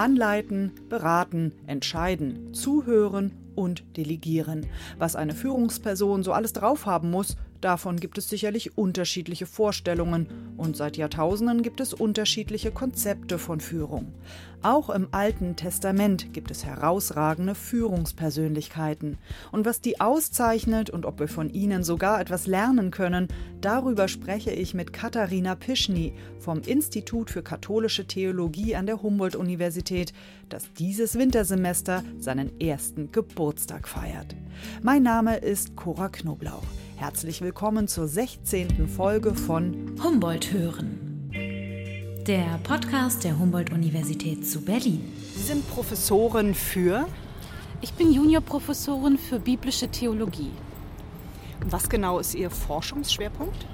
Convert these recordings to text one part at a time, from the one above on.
Anleiten, beraten, entscheiden, zuhören und delegieren. Was eine Führungsperson so alles drauf haben muss, davon gibt es sicherlich unterschiedliche Vorstellungen und seit Jahrtausenden gibt es unterschiedliche Konzepte von Führung. Auch im Alten Testament gibt es herausragende Führungspersönlichkeiten. Und was die auszeichnet und ob wir von ihnen sogar etwas lernen können, darüber spreche ich mit Katharina Pischny vom Institut für katholische Theologie an der Humboldt-Universität, das dieses Wintersemester seinen ersten Geburtstag feiert. Mein Name ist Cora Knoblauch. Herzlich willkommen zur 16. Folge von Humboldt hören. Der Podcast der Humboldt-Universität zu Berlin. Sie sind Professorin für. Ich bin Juniorprofessorin für biblische Theologie. Was genau ist Ihr Forschungsschwerpunkt?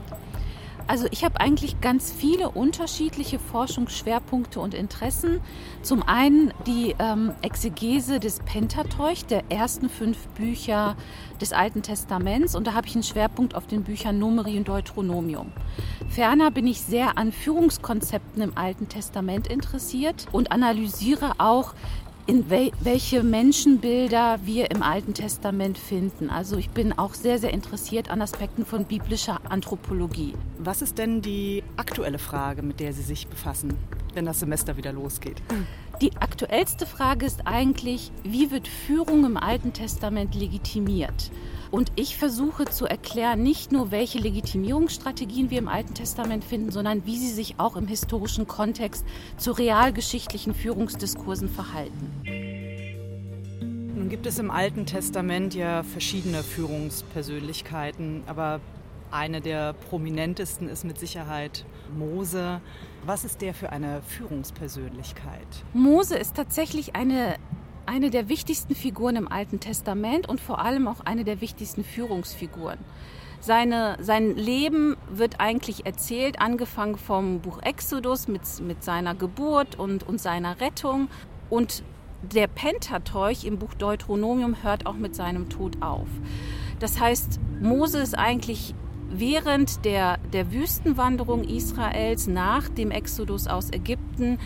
Also ich habe eigentlich ganz viele unterschiedliche Forschungsschwerpunkte und Interessen. Zum einen die ähm, Exegese des Pentateuch, der ersten fünf Bücher des Alten Testaments. Und da habe ich einen Schwerpunkt auf den Büchern Numeri und Deuteronomium. Ferner bin ich sehr an Führungskonzepten im Alten Testament interessiert und analysiere auch in wel welche Menschenbilder wir im Alten Testament finden. Also ich bin auch sehr, sehr interessiert an Aspekten von biblischer Anthropologie. Was ist denn die aktuelle Frage, mit der Sie sich befassen, wenn das Semester wieder losgeht? Die aktuellste Frage ist eigentlich, wie wird Führung im Alten Testament legitimiert? Und ich versuche zu erklären, nicht nur, welche Legitimierungsstrategien wir im Alten Testament finden, sondern wie sie sich auch im historischen Kontext zu realgeschichtlichen Führungsdiskursen verhalten. Nun gibt es im Alten Testament ja verschiedene Führungspersönlichkeiten, aber eine der prominentesten ist mit Sicherheit Mose. Was ist der für eine Führungspersönlichkeit? Mose ist tatsächlich eine eine der wichtigsten Figuren im Alten Testament und vor allem auch eine der wichtigsten Führungsfiguren. Seine, sein Leben wird eigentlich erzählt, angefangen vom Buch Exodus mit, mit seiner Geburt und, und seiner Rettung. Und der Pentateuch im Buch Deuteronomium hört auch mit seinem Tod auf. Das heißt, Mose ist eigentlich während der, der Wüstenwanderung Israels nach dem Exodus aus Ägypten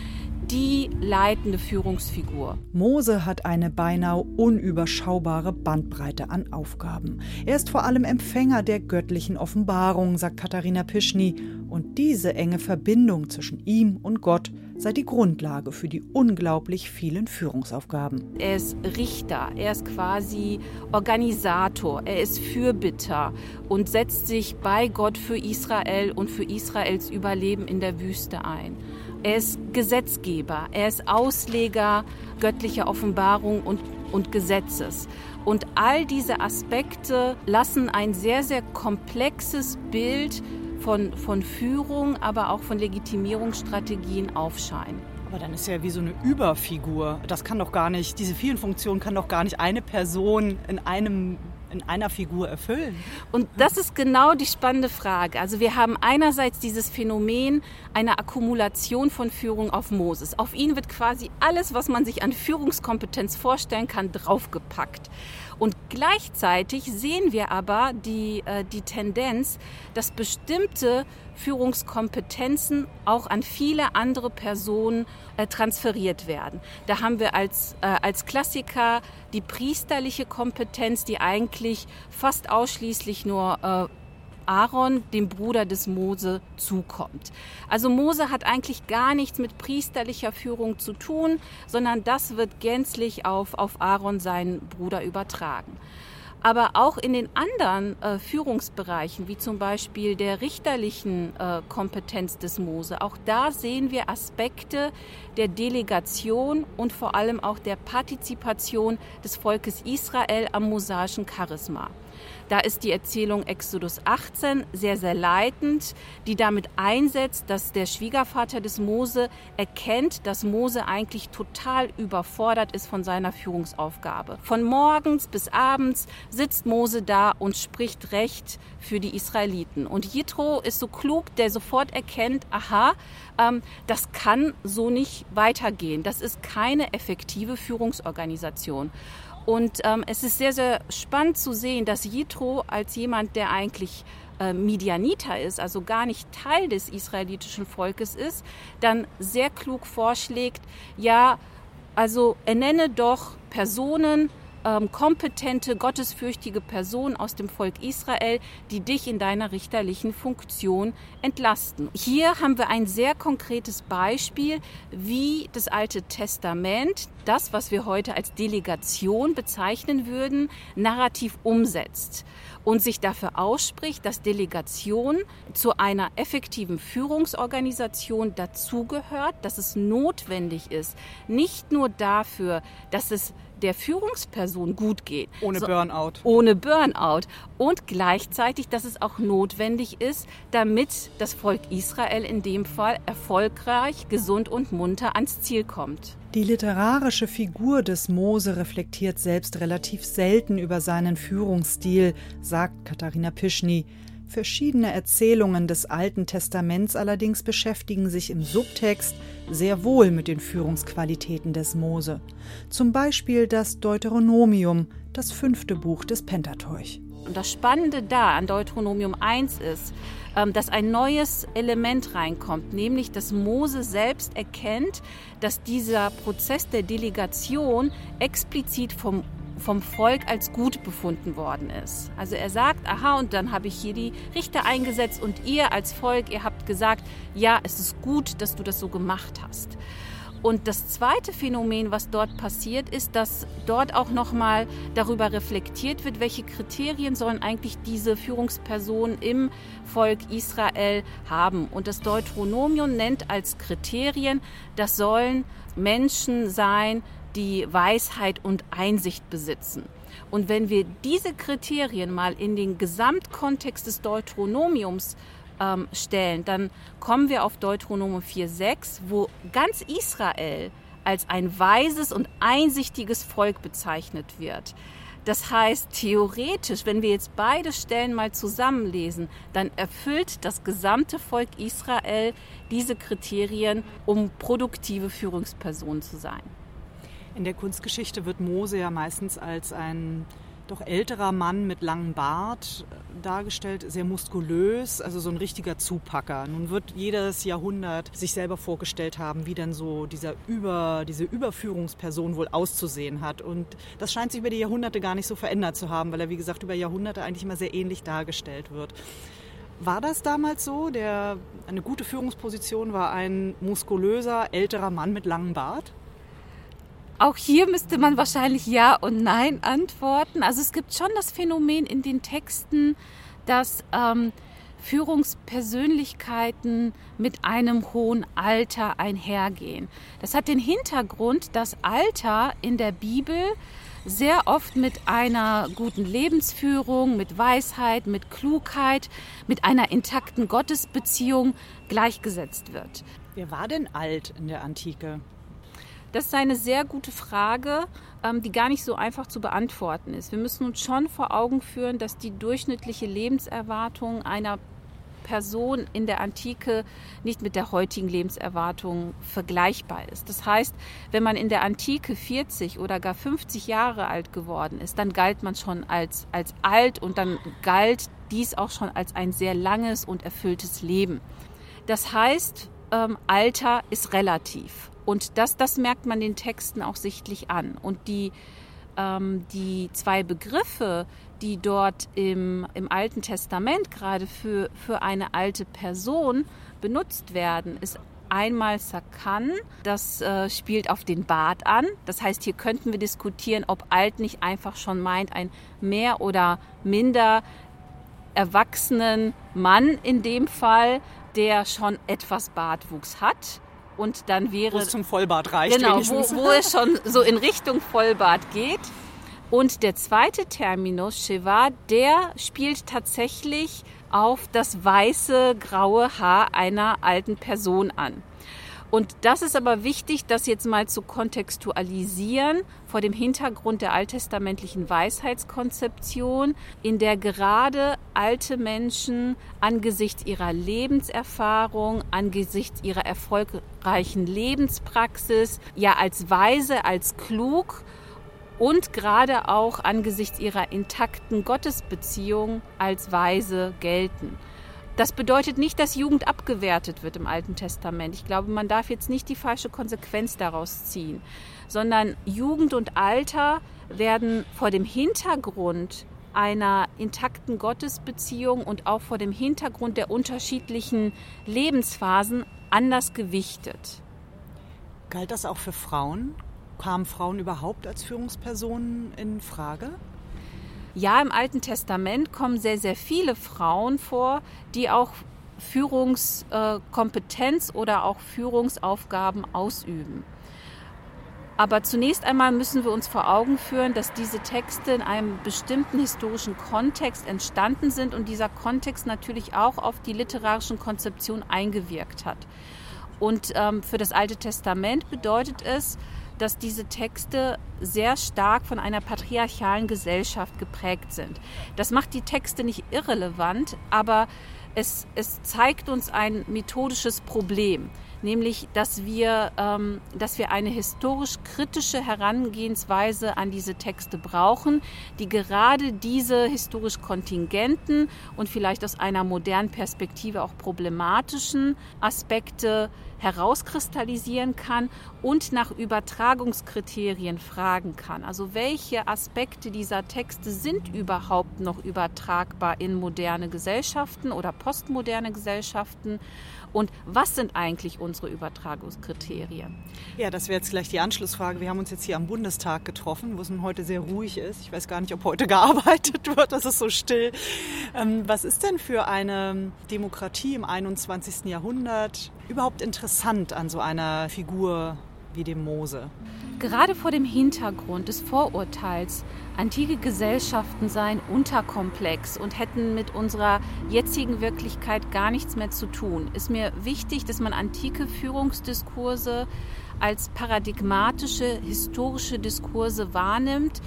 die leitende Führungsfigur. Mose hat eine beinahe unüberschaubare Bandbreite an Aufgaben. Er ist vor allem Empfänger der göttlichen Offenbarung, sagt Katharina Pischny, und diese enge Verbindung zwischen ihm und Gott sei die Grundlage für die unglaublich vielen Führungsaufgaben. Er ist Richter, er ist quasi Organisator, er ist Fürbitter und setzt sich bei Gott für Israel und für Israels Überleben in der Wüste ein. Er ist Gesetzgeber, er ist Ausleger göttlicher Offenbarung und, und Gesetzes. Und all diese Aspekte lassen ein sehr, sehr komplexes Bild von, von Führung, aber auch von Legitimierungsstrategien aufscheinen. Aber dann ist ja wie so eine Überfigur. Das kann doch gar nicht, diese vielen Funktionen kann doch gar nicht eine Person in einem in einer Figur erfüllen? Und das ist genau die spannende Frage. Also wir haben einerseits dieses Phänomen einer Akkumulation von Führung auf Moses. Auf ihn wird quasi alles, was man sich an Führungskompetenz vorstellen kann, draufgepackt. Und gleichzeitig sehen wir aber die, äh, die Tendenz, dass bestimmte Führungskompetenzen auch an viele andere Personen äh, transferiert werden. Da haben wir als, äh, als Klassiker die priesterliche Kompetenz, die eigentlich fast ausschließlich nur äh, Aaron, dem Bruder des Mose, zukommt. Also Mose hat eigentlich gar nichts mit priesterlicher Führung zu tun, sondern das wird gänzlich auf, auf Aaron, seinen Bruder, übertragen. Aber auch in den anderen äh, Führungsbereichen, wie zum Beispiel der richterlichen äh, Kompetenz des Mose, auch da sehen wir Aspekte der Delegation und vor allem auch der Partizipation des Volkes Israel am mosaischen Charisma. Da ist die Erzählung Exodus 18 sehr, sehr leitend, die damit einsetzt, dass der Schwiegervater des Mose erkennt, dass Mose eigentlich total überfordert ist von seiner Führungsaufgabe. Von morgens bis abends sitzt Mose da und spricht Recht für die Israeliten. Und Jitro ist so klug, der sofort erkennt, aha, ähm, das kann so nicht weitergehen. Das ist keine effektive Führungsorganisation. Und ähm, es ist sehr, sehr spannend zu sehen, dass Jitro als jemand, der eigentlich äh, Midianiter ist, also gar nicht Teil des israelitischen Volkes ist, dann sehr klug vorschlägt, ja, also ernenne doch Personen, ähm, kompetente, gottesfürchtige Personen aus dem Volk Israel, die dich in deiner richterlichen Funktion entlasten. Hier haben wir ein sehr konkretes Beispiel, wie das Alte Testament das, was wir heute als Delegation bezeichnen würden, narrativ umsetzt und sich dafür ausspricht, dass Delegation zu einer effektiven Führungsorganisation dazugehört, dass es notwendig ist, nicht nur dafür, dass es der Führungsperson gut geht. Ohne so, Burnout. Ohne Burnout. Und gleichzeitig, dass es auch notwendig ist, damit das Volk Israel in dem Fall erfolgreich, gesund und munter ans Ziel kommt. Die literarische Figur des Mose reflektiert selbst relativ selten über seinen Führungsstil, sagt Katharina Pischny. Verschiedene Erzählungen des Alten Testaments allerdings beschäftigen sich im Subtext sehr wohl mit den Führungsqualitäten des Mose. Zum Beispiel das Deuteronomium, das fünfte Buch des Pentateuch. Und das Spannende da an Deuteronomium 1 ist, ähm, dass ein neues Element reinkommt, nämlich dass Mose selbst erkennt, dass dieser Prozess der Delegation explizit vom vom Volk als gut befunden worden ist. Also er sagt, aha, und dann habe ich hier die Richter eingesetzt und ihr als Volk, ihr habt gesagt, ja, es ist gut, dass du das so gemacht hast. Und das zweite Phänomen, was dort passiert, ist, dass dort auch nochmal darüber reflektiert wird, welche Kriterien sollen eigentlich diese Führungspersonen im Volk Israel haben. Und das Deuteronomium nennt als Kriterien, das sollen Menschen sein, die Weisheit und Einsicht besitzen. Und wenn wir diese Kriterien mal in den Gesamtkontext des Deuteronomiums ähm, stellen, dann kommen wir auf Deuteronomium 4.6, wo ganz Israel als ein weises und einsichtiges Volk bezeichnet wird. Das heißt, theoretisch, wenn wir jetzt beide Stellen mal zusammenlesen, dann erfüllt das gesamte Volk Israel diese Kriterien, um produktive Führungspersonen zu sein. In der Kunstgeschichte wird Mose ja meistens als ein doch älterer Mann mit langem Bart äh, dargestellt, sehr muskulös, also so ein richtiger Zupacker. Nun wird jedes Jahrhundert sich selber vorgestellt haben, wie denn so dieser Über, diese Überführungsperson wohl auszusehen hat. Und das scheint sich über die Jahrhunderte gar nicht so verändert zu haben, weil er, wie gesagt, über Jahrhunderte eigentlich immer sehr ähnlich dargestellt wird. War das damals so? Der, eine gute Führungsposition war ein muskulöser, älterer Mann mit langem Bart? Auch hier müsste man wahrscheinlich Ja und Nein antworten. Also es gibt schon das Phänomen in den Texten, dass ähm, Führungspersönlichkeiten mit einem hohen Alter einhergehen. Das hat den Hintergrund, dass Alter in der Bibel sehr oft mit einer guten Lebensführung, mit Weisheit, mit Klugheit, mit einer intakten Gottesbeziehung gleichgesetzt wird. Wer war denn alt in der Antike? Das ist eine sehr gute Frage, ähm, die gar nicht so einfach zu beantworten ist. Wir müssen uns schon vor Augen führen, dass die durchschnittliche Lebenserwartung einer Person in der Antike nicht mit der heutigen Lebenserwartung vergleichbar ist. Das heißt, wenn man in der Antike 40 oder gar 50 Jahre alt geworden ist, dann galt man schon als, als alt und dann galt dies auch schon als ein sehr langes und erfülltes Leben. Das heißt, ähm, Alter ist relativ. Und das, das merkt man den Texten auch sichtlich an. Und die, ähm, die zwei Begriffe, die dort im, im Alten Testament gerade für, für eine alte Person benutzt werden, ist einmal Sakan, das äh, spielt auf den Bart an. Das heißt, hier könnten wir diskutieren, ob alt nicht einfach schon meint, ein mehr oder minder erwachsenen Mann in dem Fall, der schon etwas Bartwuchs hat. Und dann wäre. Wo es zum Vollbart reicht. Genau, wo, wo es schon so in Richtung Vollbart geht. Und der zweite Terminus, Shiva, der spielt tatsächlich auf das weiße, graue Haar einer alten Person an. Und das ist aber wichtig, das jetzt mal zu kontextualisieren vor dem Hintergrund der alttestamentlichen Weisheitskonzeption, in der gerade alte Menschen angesichts ihrer Lebenserfahrung, angesichts ihrer erfolgreichen Lebenspraxis, ja als weise, als klug und gerade auch angesichts ihrer intakten Gottesbeziehung als weise gelten. Das bedeutet nicht, dass Jugend abgewertet wird im Alten Testament. Ich glaube, man darf jetzt nicht die falsche Konsequenz daraus ziehen, sondern Jugend und Alter werden vor dem Hintergrund einer intakten Gottesbeziehung und auch vor dem Hintergrund der unterschiedlichen Lebensphasen anders gewichtet. Galt das auch für Frauen? Kamen Frauen überhaupt als Führungspersonen in Frage? Ja, im Alten Testament kommen sehr, sehr viele Frauen vor, die auch Führungskompetenz oder auch Führungsaufgaben ausüben. Aber zunächst einmal müssen wir uns vor Augen führen, dass diese Texte in einem bestimmten historischen Kontext entstanden sind und dieser Kontext natürlich auch auf die literarischen Konzeptionen eingewirkt hat. Und ähm, für das Alte Testament bedeutet es, dass diese Texte sehr stark von einer patriarchalen Gesellschaft geprägt sind. Das macht die Texte nicht irrelevant, aber es, es zeigt uns ein methodisches Problem nämlich dass wir, ähm, dass wir eine historisch-kritische Herangehensweise an diese Texte brauchen, die gerade diese historisch kontingenten und vielleicht aus einer modernen Perspektive auch problematischen Aspekte herauskristallisieren kann und nach Übertragungskriterien fragen kann. Also welche Aspekte dieser Texte sind überhaupt noch übertragbar in moderne Gesellschaften oder postmoderne Gesellschaften und was sind eigentlich unsere Übertragungskriterien? Ja, das wäre jetzt gleich die Anschlussfrage. Wir haben uns jetzt hier am Bundestag getroffen, wo es nun heute sehr ruhig ist. Ich weiß gar nicht, ob heute gearbeitet wird, das ist so still. Ähm, was ist denn für eine Demokratie im 21. Jahrhundert überhaupt interessant an so einer Figur wie dem Mose? Gerade vor dem Hintergrund des Vorurteils, antike Gesellschaften seien unterkomplex und hätten mit unserer jetzigen Wirklichkeit gar nichts mehr zu tun, ist mir wichtig, dass man antike Führungsdiskurse als paradigmatische historische Diskurse wahrnimmt,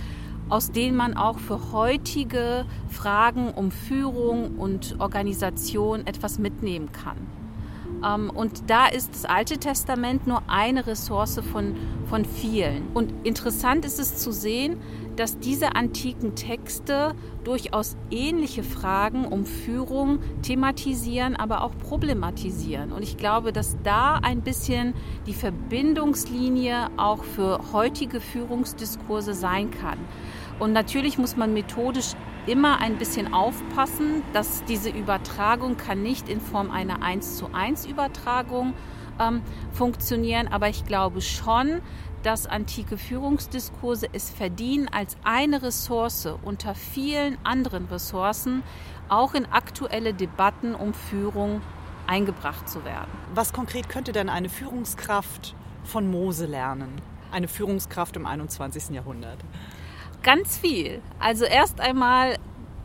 aus denen man auch für heutige Fragen um Führung und Organisation etwas mitnehmen kann. Ähm, und da ist das Alte Testament nur eine Ressource von, von vielen. Und interessant ist es zu sehen, dass diese antiken Texte durchaus ähnliche Fragen um Führung thematisieren, aber auch problematisieren. Und ich glaube, dass da ein bisschen die Verbindungslinie auch für heutige Führungsdiskurse sein kann. Und natürlich muss man methodisch immer ein bisschen aufpassen, dass diese Übertragung kann nicht in Form einer 1 zu 1 Übertragung ähm, funktionieren, aber ich glaube schon, dass antike Führungsdiskurse es verdienen, als eine Ressource unter vielen anderen Ressourcen auch in aktuelle Debatten um Führung eingebracht zu werden. Was konkret könnte denn eine Führungskraft von Mose lernen? Eine Führungskraft im 21. Jahrhundert? Ganz viel. Also erst einmal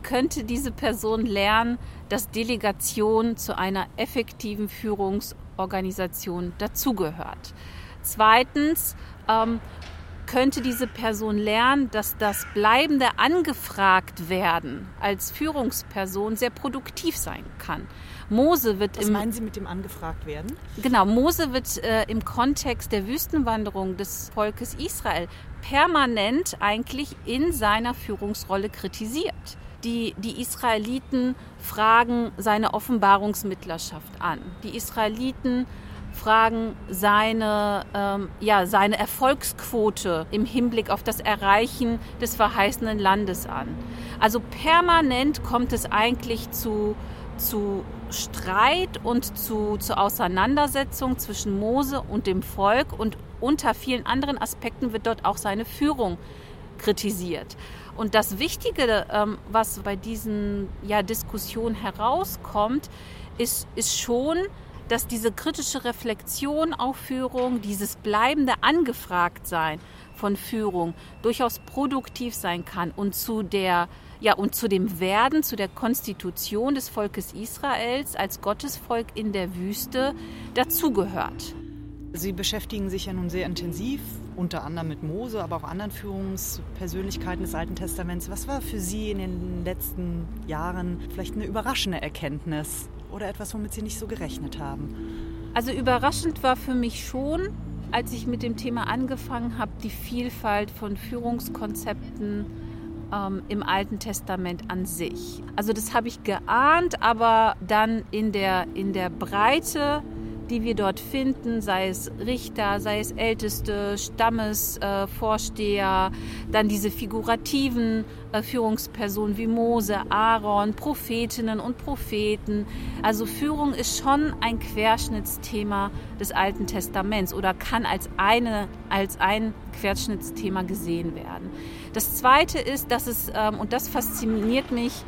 könnte diese Person lernen, dass Delegation zu einer effektiven Führungsorganisation dazugehört. Zweitens ähm, könnte diese Person lernen, dass das bleibende angefragt werden als Führungsperson sehr produktiv sein kann. Mose wird Was im, meinen Sie mit dem angefragt werden? Genau, Mose wird äh, im Kontext der Wüstenwanderung des Volkes Israel permanent eigentlich in seiner Führungsrolle kritisiert. Die, die Israeliten fragen seine Offenbarungsmittlerschaft an. Die Israeliten fragen seine, ähm, ja, seine Erfolgsquote im Hinblick auf das Erreichen des verheißenen Landes an. Also permanent kommt es eigentlich zu, zu Streit und zu, zu Auseinandersetzung zwischen Mose und dem Volk und unter vielen anderen Aspekten wird dort auch seine Führung kritisiert. Und das Wichtige, ähm, was bei diesen ja, Diskussionen herauskommt, ist, ist schon, dass diese kritische Reflexion auf Führung, dieses bleibende Angefragtsein von Führung durchaus produktiv sein kann und zu der ja, und zu dem Werden, zu der Konstitution des Volkes Israels als Gottesvolk in der Wüste dazugehört. Sie beschäftigen sich ja nun sehr intensiv, unter anderem mit Mose, aber auch anderen Führungspersönlichkeiten des Alten Testaments. Was war für Sie in den letzten Jahren vielleicht eine überraschende Erkenntnis oder etwas, womit Sie nicht so gerechnet haben? Also überraschend war für mich schon, als ich mit dem Thema angefangen habe, die Vielfalt von Führungskonzepten ähm, im Alten Testament an sich. Also das habe ich geahnt, aber dann in der, in der Breite die wir dort finden, sei es Richter, sei es Älteste, Stammesvorsteher, äh, dann diese figurativen äh, Führungspersonen wie Mose, Aaron, Prophetinnen und Propheten. Also Führung ist schon ein Querschnittsthema des Alten Testaments oder kann als, eine, als ein Querschnittsthema gesehen werden. Das Zweite ist, dass es, ähm, und das fasziniert mich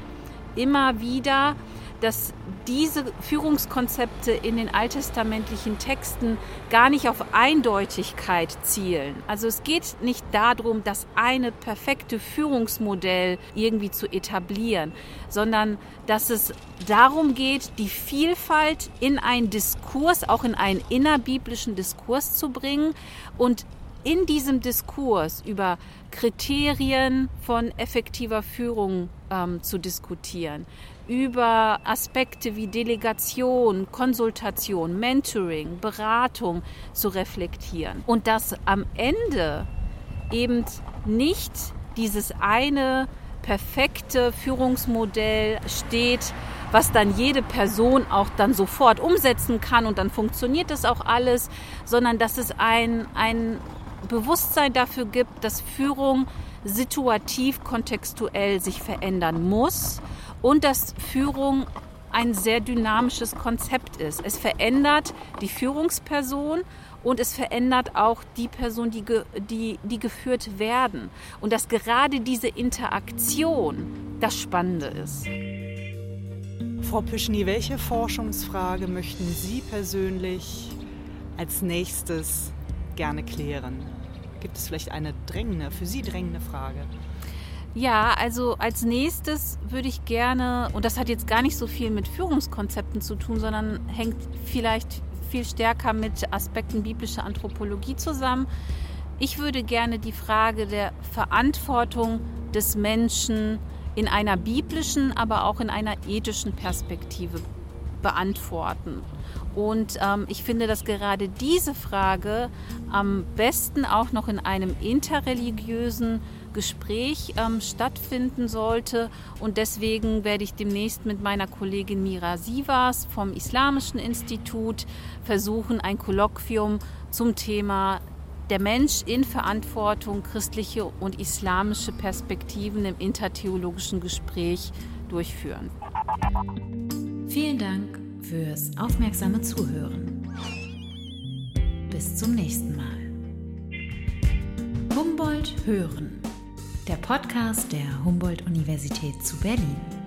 immer wieder, dass diese Führungskonzepte in den alttestamentlichen Texten gar nicht auf Eindeutigkeit zielen. Also es geht nicht darum, das eine perfekte Führungsmodell irgendwie zu etablieren, sondern dass es darum geht, die Vielfalt in einen Diskurs, auch in einen innerbiblischen Diskurs zu bringen und in diesem Diskurs über Kriterien von effektiver Führung ähm, zu diskutieren, über Aspekte wie Delegation, Konsultation, Mentoring, Beratung zu reflektieren. Und dass am Ende eben nicht dieses eine perfekte Führungsmodell steht, was dann jede Person auch dann sofort umsetzen kann und dann funktioniert das auch alles, sondern dass es ein, ein Bewusstsein dafür gibt, dass Führung situativ, kontextuell sich verändern muss und dass Führung ein sehr dynamisches Konzept ist. Es verändert die Führungsperson und es verändert auch die Person, die, die, die geführt werden. Und dass gerade diese Interaktion das Spannende ist. Frau Pischny, welche Forschungsfrage möchten Sie persönlich als nächstes gerne klären? Gibt es vielleicht eine drängende, für Sie drängende Frage? Ja, also als nächstes würde ich gerne, und das hat jetzt gar nicht so viel mit Führungskonzepten zu tun, sondern hängt vielleicht viel stärker mit Aspekten biblischer Anthropologie zusammen. Ich würde gerne die Frage der Verantwortung des Menschen in einer biblischen, aber auch in einer ethischen Perspektive beantworten. Und ähm, ich finde, dass gerade diese Frage am besten auch noch in einem interreligiösen Gespräch ähm, stattfinden sollte. Und deswegen werde ich demnächst mit meiner Kollegin Mira Sivas vom Islamischen Institut versuchen, ein Kolloquium zum Thema der Mensch in Verantwortung, christliche und islamische Perspektiven im intertheologischen Gespräch durchführen. Vielen Dank fürs aufmerksame Zuhören. Bis zum nächsten Mal. Humboldt Hören der Podcast der Humboldt-Universität zu Berlin.